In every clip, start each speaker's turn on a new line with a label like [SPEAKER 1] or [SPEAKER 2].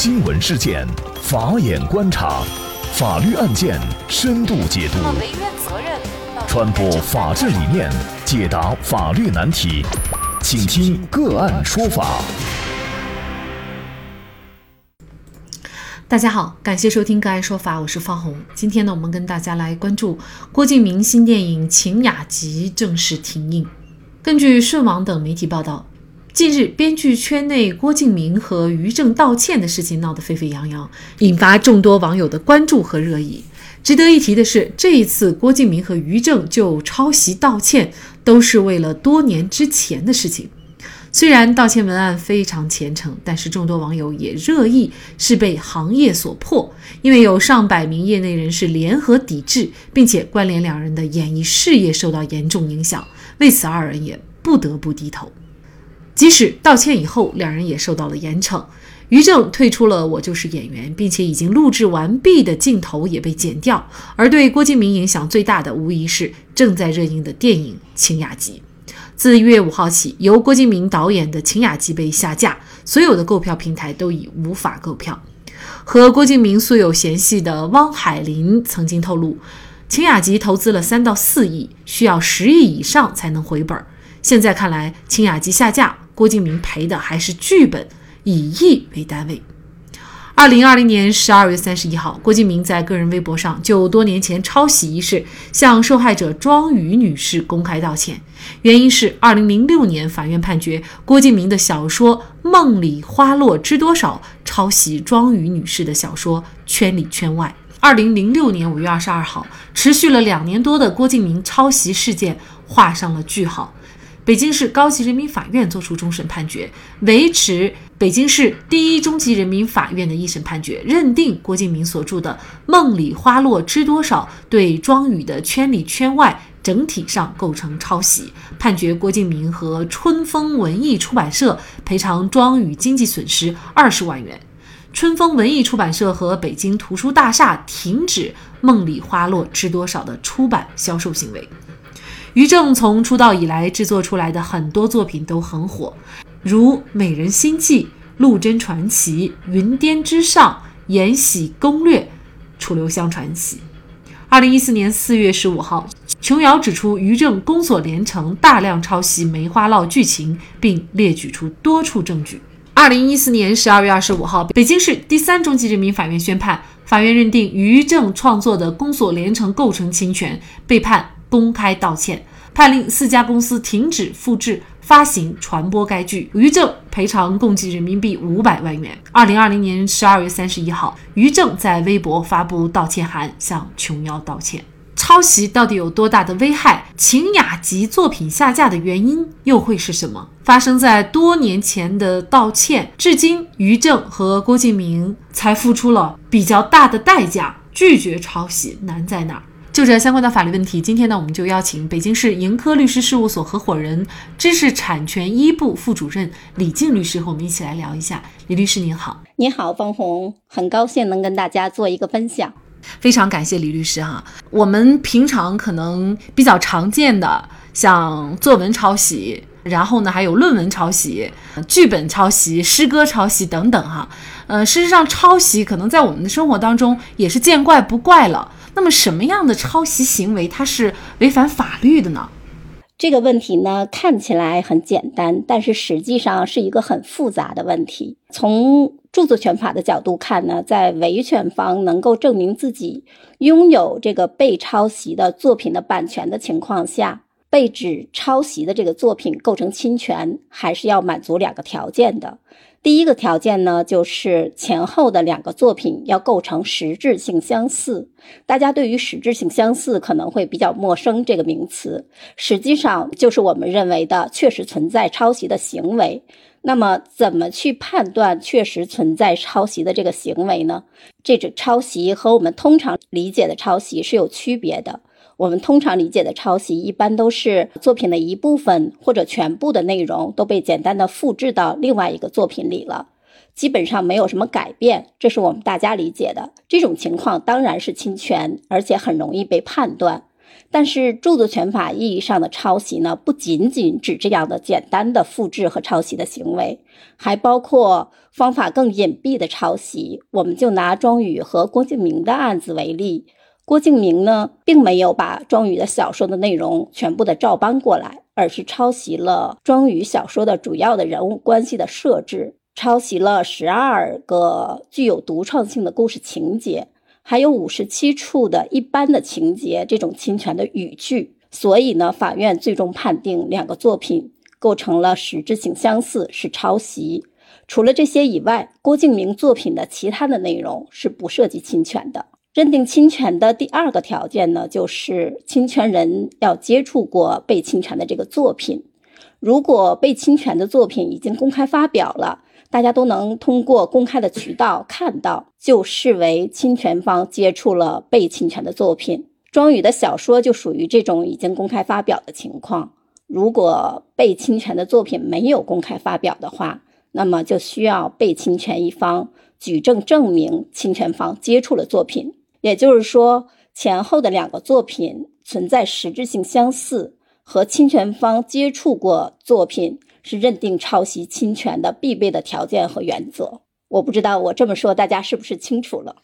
[SPEAKER 1] 新闻事件，法眼观察，法律案件深度解读，传播法治理念，解答法律难题，请听个案说法。
[SPEAKER 2] 大家好，感谢收听个案说法，我是方红。今天呢，我们跟大家来关注郭敬明新电影《晴雅集》正式停映。根据顺网等媒体报道。近日，编剧圈内郭敬明和于正道歉的事情闹得沸沸扬扬，引发众多网友的关注和热议。值得一提的是，这一次郭敬明和于正就抄袭道歉，都是为了多年之前的事情。虽然道歉文案非常虔诚，但是众多网友也热议是被行业所迫，因为有上百名业内人士联合抵制，并且关联两人的演艺事业受到严重影响，为此二人也不得不低头。即使道歉以后，两人也受到了严惩。于正退出了《我就是演员》，并且已经录制完毕的镜头也被剪掉。而对郭敬明影响最大的，无疑是正在热映的电影《晴雅集》。自一月五号起，由郭敬明导演的《晴雅集》被下架，所有的购票平台都已无法购票。和郭敬明素有嫌隙的汪海林曾经透露，《晴雅集》投资了三到四亿，需要十亿以上才能回本。现在看来，《晴雅集》下架。郭敬明赔的还是剧本，以亿为单位。二零二零年十二月三十一号，郭敬明在个人微博上就多年前抄袭一事向受害者庄宇女士公开道歉，原因是二零零六年法院判决郭敬明的小说《梦里花落知多少》抄袭庄宇女士的小说《圈里圈外》。二零零六年五月二十二号，持续了两年多的郭敬明抄袭事件画上了句号。北京市高级人民法院作出终审判决，维持北京市第一中级人民法院的一审判决，认定郭敬明所著的《梦里花落知多少》对庄宇的《圈里圈外》整体上构成抄袭，判决郭敬明和春风文艺出版社赔偿庄宇经济损失二十万元。春风文艺出版社和北京图书大厦停止《梦里花落知多少》的出版销售行为。于正从出道以来制作出来的很多作品都很火，如《美人心计》《陆贞传奇》《云巅之上》《延禧攻略》《楚留香传奇》。二零一四年四月十五号，琼瑶指出于正宫锁连城，大量抄袭《梅花烙》剧情，并列举出多处证据。二零一四年十二月二十五号，北京市第三中级人民法院宣判，法院认定于正创作的《宫锁连城》构成侵权，被判。公开道歉，判令四家公司停止复制、发行、传播该剧。于正赔偿共计人民币五百万元。二零二零年十二月三十一号，于正在微博发布道歉函，向琼瑶道歉。抄袭到底有多大的危害？晴雅集作品下架的原因又会是什么？发生在多年前的道歉，至今于正和郭敬明才付出了比较大的代价。拒绝抄袭难在哪儿？就这相关的法律问题，今天呢，我们就邀请北京市盈科律师事务所合伙人、知识产权一部副主任李静律师和我们一起来聊一下。李律师您好，
[SPEAKER 3] 你好，方红，很高兴能跟大家做一个分享。
[SPEAKER 2] 非常感谢李律师哈。我们平常可能比较常见的，像作文抄袭，然后呢还有论文抄袭、剧本抄袭、诗歌抄袭等等哈。呃，事实上抄袭可能在我们的生活当中也是见怪不怪了。那么什么样的抄袭行为它是违反法律的呢？
[SPEAKER 3] 这个问题呢看起来很简单，但是实际上是一个很复杂的问题。从著作权法的角度看呢，在维权方能够证明自己拥有这个被抄袭的作品的版权的情况下，被指抄袭的这个作品构成侵权，还是要满足两个条件的。第一个条件呢，就是前后的两个作品要构成实质性相似。大家对于实质性相似可能会比较陌生，这个名词实际上就是我们认为的确实存在抄袭的行为。那么，怎么去判断确实存在抄袭的这个行为呢？这种抄袭和我们通常理解的抄袭是有区别的。我们通常理解的抄袭，一般都是作品的一部分或者全部的内容都被简单的复制到另外一个作品里了，基本上没有什么改变，这是我们大家理解的。这种情况当然是侵权，而且很容易被判断。但是著作权法意义上的抄袭呢，不仅仅指这样的简单的复制和抄袭的行为，还包括方法更隐蔽的抄袭。我们就拿庄宇和郭敬明的案子为例，郭敬明呢，并没有把庄羽的小说的内容全部的照搬过来，而是抄袭了庄羽小说的主要的人物关系的设置，抄袭了十二个具有独创性的故事情节。还有五十七处的一般的情节，这种侵权的语句，所以呢，法院最终判定两个作品构成了实质性相似，是抄袭。除了这些以外，郭敬明作品的其他的内容是不涉及侵权的。认定侵权的第二个条件呢，就是侵权人要接触过被侵权的这个作品。如果被侵权的作品已经公开发表了，大家都能通过公开的渠道看到，就视为侵权方接触了被侵权的作品。庄羽的小说就属于这种已经公开发表的情况。如果被侵权的作品没有公开发表的话，那么就需要被侵权一方举证证明侵权方接触了作品。也就是说，前后的两个作品存在实质性相似，和侵权方接触过作品。是认定抄袭侵权的必备的条件和原则。我不知道我这么说大家是不是清楚了？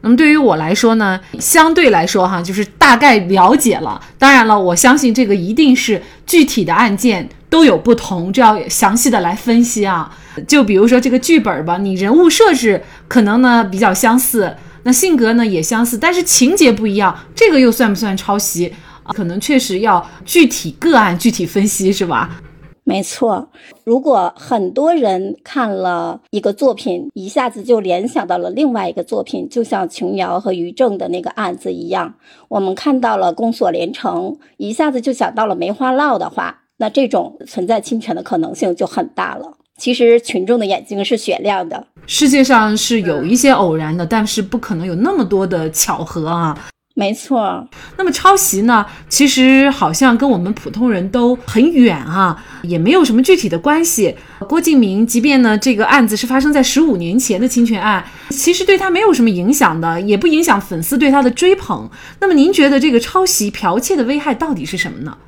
[SPEAKER 2] 那么对于我来说呢，相对来说哈，就是大概了解了。当然了，我相信这个一定是具体的案件都有不同，这要详细的来分析啊。就比如说这个剧本吧，你人物设置可能呢比较相似，那性格呢也相似，但是情节不一样，这个又算不算抄袭？可能确实要具体个案具体分析，是吧？
[SPEAKER 3] 没错，如果很多人看了一个作品，一下子就联想到了另外一个作品，就像琼瑶和于正的那个案子一样，我们看到了宫锁连城，一下子就想到了梅花烙的话，那这种存在侵权的可能性就很大了。其实群众的眼睛是雪亮的，
[SPEAKER 2] 世界上是有一些偶然的，但是不可能有那么多的巧合啊。
[SPEAKER 3] 没错，
[SPEAKER 2] 那么抄袭呢？其实好像跟我们普通人都很远啊，也没有什么具体的关系。郭敬明，即便呢这个案子是发生在十五年前的侵权案，其实对他没有什么影响的，也不影响粉丝对他的追捧。那么您觉得这个抄袭剽窃的危害到底是什么呢？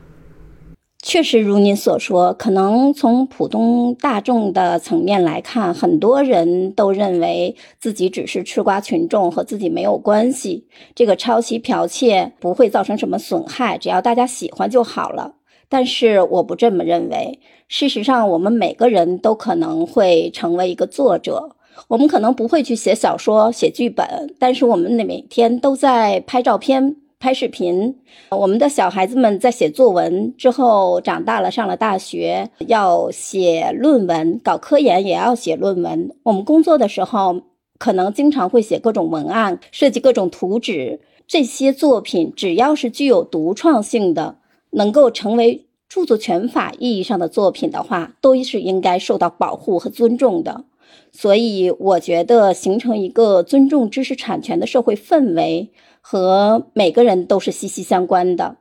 [SPEAKER 3] 确实如您所说，可能从普通大众的层面来看，很多人都认为自己只是吃瓜群众，和自己没有关系。这个抄袭剽窃不会造成什么损害，只要大家喜欢就好了。但是我不这么认为。事实上，我们每个人都可能会成为一个作者。我们可能不会去写小说、写剧本，但是我们每天都在拍照片。拍视频，我们的小孩子们在写作文之后长大了，上了大学要写论文，搞科研也要写论文。我们工作的时候，可能经常会写各种文案，设计各种图纸。这些作品只要是具有独创性的，能够成为著作权法意义上的作品的话，都是应该受到保护和尊重的。所以，我觉得形成一个尊重知识产权的社会氛围。和每个人都是息息相关的。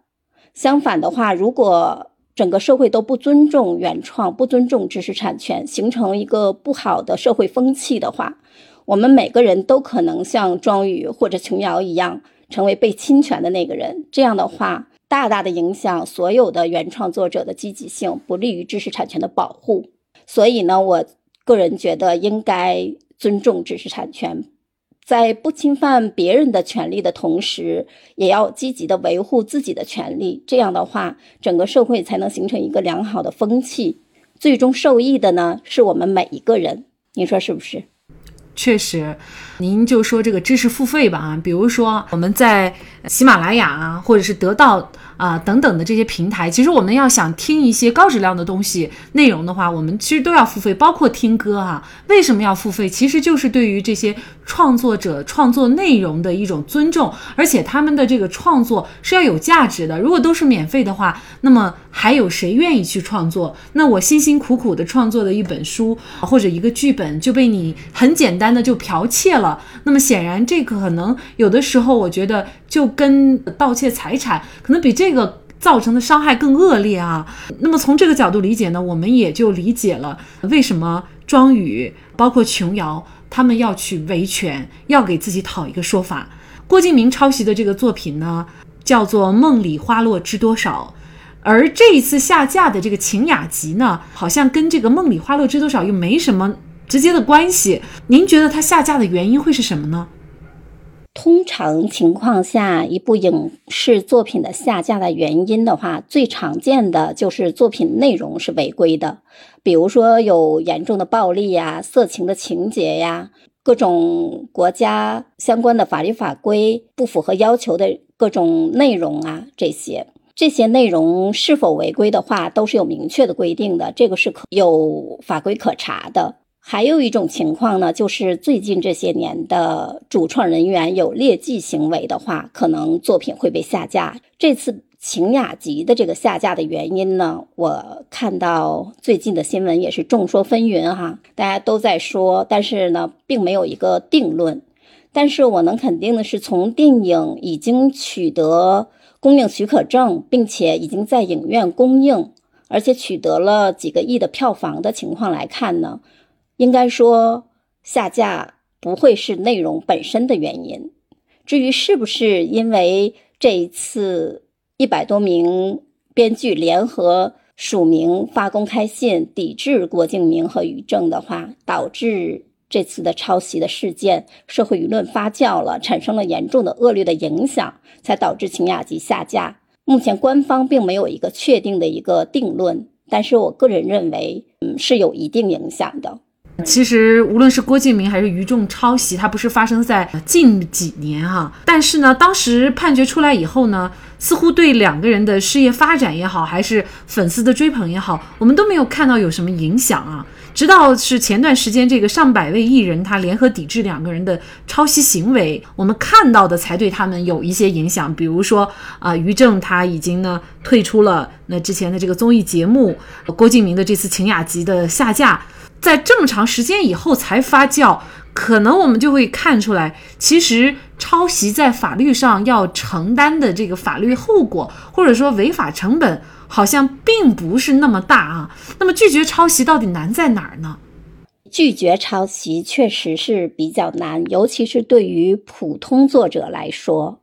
[SPEAKER 3] 相反的话，如果整个社会都不尊重原创、不尊重知识产权，形成一个不好的社会风气的话，我们每个人都可能像庄羽或者琼瑶一样，成为被侵权的那个人。这样的话，大大的影响所有的原创作者的积极性，不利于知识产权的保护。所以呢，我个人觉得应该尊重知识产权。在不侵犯别人的权利的同时，也要积极的维护自己的权利。这样的话，整个社会才能形成一个良好的风气。最终受益的呢，是我们每一个人。您说是不是？
[SPEAKER 2] 确实，您就说这个知识付费吧啊，比如说我们在喜马拉雅啊，或者是得到。啊，等等的这些平台，其实我们要想听一些高质量的东西内容的话，我们其实都要付费，包括听歌哈。为什么要付费？其实就是对于这些创作者创作内容的一种尊重，而且他们的这个创作是要有价值的。如果都是免费的话，那么还有谁愿意去创作？那我辛辛苦苦的创作的一本书或者一个剧本就被你很简单的就剽窃了，那么显然这个可能有的时候，我觉得就跟盗窃财产可能比这。这个造成的伤害更恶劣啊！那么从这个角度理解呢，我们也就理解了为什么庄羽包括琼瑶他们要去维权，要给自己讨一个说法。郭敬明抄袭的这个作品呢，叫做《梦里花落知多少》，而这一次下架的这个《晴雅集》呢，好像跟这个《梦里花落知多少》又没什么直接的关系。您觉得它下架的原因会是什么呢？
[SPEAKER 3] 通常情况下，一部影视作品的下架的原因的话，最常见的就是作品内容是违规的，比如说有严重的暴力呀、色情的情节呀。各种国家相关的法律法规不符合要求的各种内容啊，这些这些内容是否违规的话，都是有明确的规定的，这个是可有法规可查的。还有一种情况呢，就是最近这些年的主创人员有劣迹行为的话，可能作品会被下架。这次。晴雅集的这个下架的原因呢，我看到最近的新闻也是众说纷纭哈，大家都在说，但是呢，并没有一个定论。但是我能肯定的是，从电影已经取得公映许可证，并且已经在影院公映，而且取得了几个亿的票房的情况来看呢，应该说下架不会是内容本身的原因。至于是不是因为这一次，一百多名编剧联合署名发公开信抵制郭敬明和于正的话，导致这次的抄袭的事件社会舆论发酵了，产生了严重的恶劣的影响，才导致晴雅集下架。目前官方并没有一个确定的一个定论，但是我个人认为，嗯，是有一定影响的。
[SPEAKER 2] 其实，无论是郭敬明还是于正抄袭，它不是发生在近几年哈。但是呢，当时判决出来以后呢，似乎对两个人的事业发展也好，还是粉丝的追捧也好，我们都没有看到有什么影响啊。直到是前段时间，这个上百位艺人他联合抵制两个人的抄袭行为，我们看到的才对他们有一些影响。比如说啊，于正他已经呢退出了那之前的这个综艺节目，郭敬明的这次晴雅集的下架。在这么长时间以后才发酵，可能我们就会看出来，其实抄袭在法律上要承担的这个法律后果，或者说违法成本，好像并不是那么大啊。那么拒绝抄袭到底难在哪儿呢？
[SPEAKER 3] 拒绝抄袭确实是比较难，尤其是对于普通作者来说。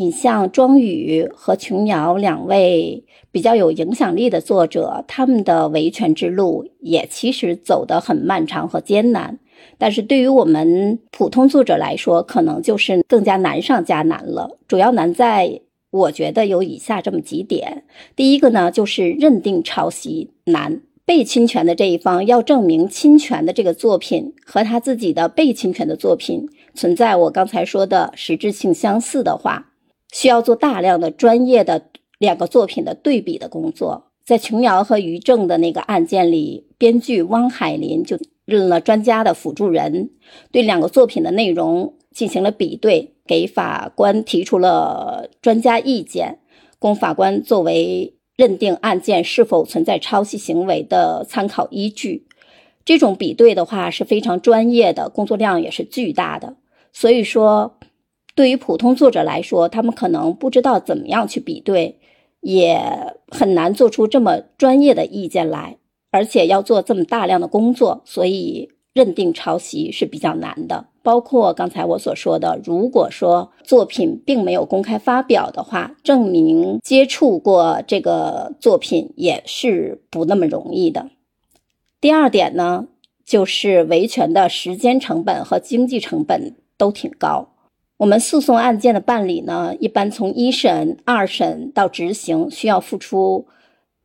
[SPEAKER 3] 你像庄宇和琼瑶两位比较有影响力的作者，他们的维权之路也其实走得很漫长和艰难。但是对于我们普通作者来说，可能就是更加难上加难了。主要难在，我觉得有以下这么几点：第一个呢，就是认定抄袭难，被侵权的这一方要证明侵权的这个作品和他自己的被侵权的作品存在我刚才说的实质性相似的话。需要做大量的专业的两个作品的对比的工作。在琼瑶和于正的那个案件里，编剧汪海林就任了专家的辅助人，对两个作品的内容进行了比对，给法官提出了专家意见，供法官作为认定案件是否存在抄袭行为的参考依据。这种比对的话是非常专业的，工作量也是巨大的。所以说。对于普通作者来说，他们可能不知道怎么样去比对，也很难做出这么专业的意见来，而且要做这么大量的工作，所以认定抄袭是比较难的。包括刚才我所说的，如果说作品并没有公开发表的话，证明接触过这个作品也是不那么容易的。第二点呢，就是维权的时间成本和经济成本都挺高。我们诉讼案件的办理呢，一般从一审、二审到执行，需要付出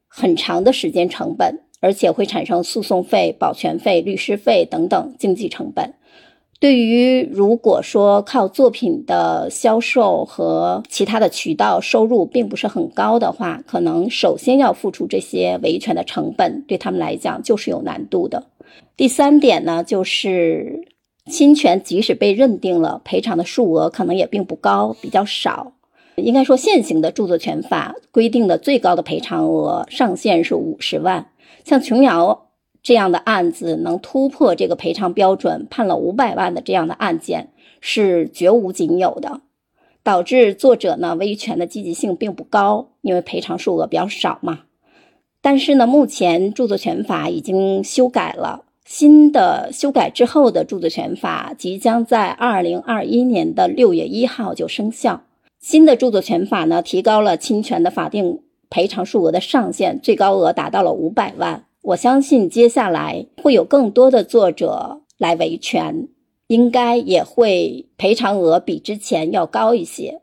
[SPEAKER 3] 很长的时间成本，而且会产生诉讼费、保全费、律师费等等经济成本。对于如果说靠作品的销售和其他的渠道收入并不是很高的话，可能首先要付出这些维权的成本，对他们来讲就是有难度的。第三点呢，就是。侵权即使被认定了，赔偿的数额可能也并不高，比较少。应该说，现行的著作权法规定的最高的赔偿额上限是五十万。像琼瑶这样的案子，能突破这个赔偿标准，判了五百万的这样的案件是绝无仅有的，导致作者呢维权的积极性并不高，因为赔偿数额比较少嘛。但是呢，目前著作权法已经修改了。新的修改之后的著作权法即将在二零二一年的六月一号就生效。新的著作权法呢，提高了侵权的法定赔偿数额的上限，最高额达到了五百万。我相信接下来会有更多的作者来维权，应该也会赔偿额比之前要高一些。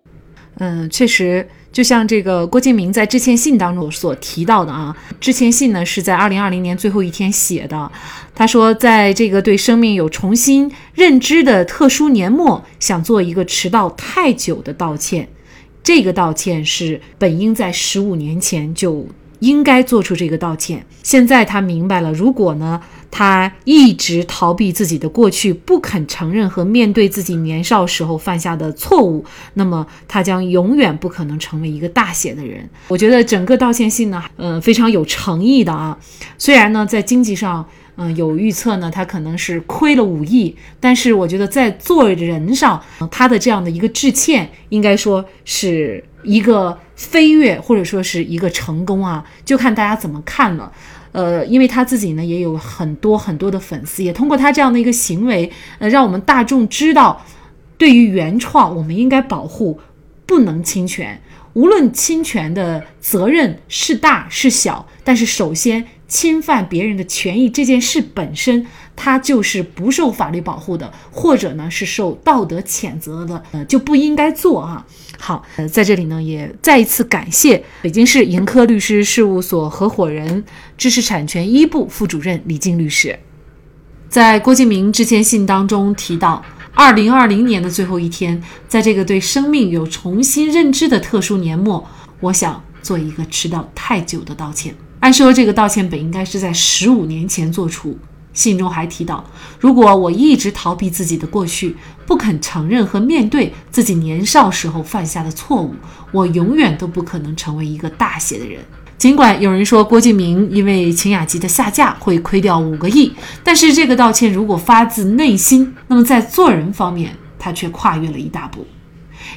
[SPEAKER 2] 嗯，确实。就像这个郭敬明在致歉信当中所提到的啊，致歉信呢是在二零二零年最后一天写的。他说，在这个对生命有重新认知的特殊年末，想做一个迟到太久的道歉。这个道歉是本应在十五年前就应该做出这个道歉。现在他明白了，如果呢？他一直逃避自己的过去，不肯承认和面对自己年少时候犯下的错误，那么他将永远不可能成为一个大写的人。我觉得整个道歉信呢，呃，非常有诚意的啊。虽然呢，在经济上，嗯，有预测呢，他可能是亏了五亿，但是我觉得在做人上，他的这样的一个致歉，应该说是一个飞跃，或者说是一个成功啊，就看大家怎么看了。呃，因为他自己呢也有很多很多的粉丝，也通过他这样的一个行为，呃，让我们大众知道，对于原创，我们应该保护，不能侵权。无论侵权的责任是大是小，但是首先侵犯别人的权益这件事本身，他就是不受法律保护的，或者呢是受道德谴责的，呃，就不应该做啊。好，呃，在这里呢，也再一次感谢北京市盈科律师事务所合伙人、知识产权一部副主任李静律师，在郭敬明致歉信当中提到，二零二零年的最后一天，在这个对生命有重新认知的特殊年末，我想做一个迟到太久的道歉。按说这个道歉本应该是在十五年前做出。信中还提到，如果我一直逃避自己的过去，不肯承认和面对自己年少时候犯下的错误，我永远都不可能成为一个大写的人。尽管有人说郭敬明因为晴雅集的下架会亏掉五个亿，但是这个道歉如果发自内心，那么在做人方面，他却跨越了一大步。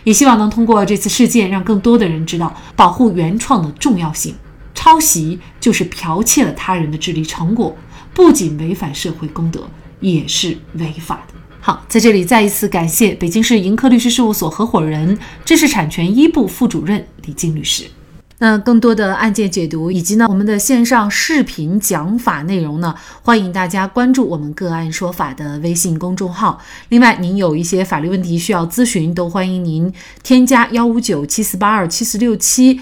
[SPEAKER 2] 也希望能通过这次事件，让更多的人知道保护原创的重要性。抄袭就是剽窃了他人的智力成果。不仅违反社会公德，也是违法的。好，在这里再一次感谢北京市盈科律师事务所合伙人、知识产权一部副主任李静律师。那更多的案件解读以及呢我们的线上视频讲法内容呢，欢迎大家关注我们个案说法的微信公众号。另外，您有一些法律问题需要咨询，都欢迎您添加幺五九七四八二七四六七。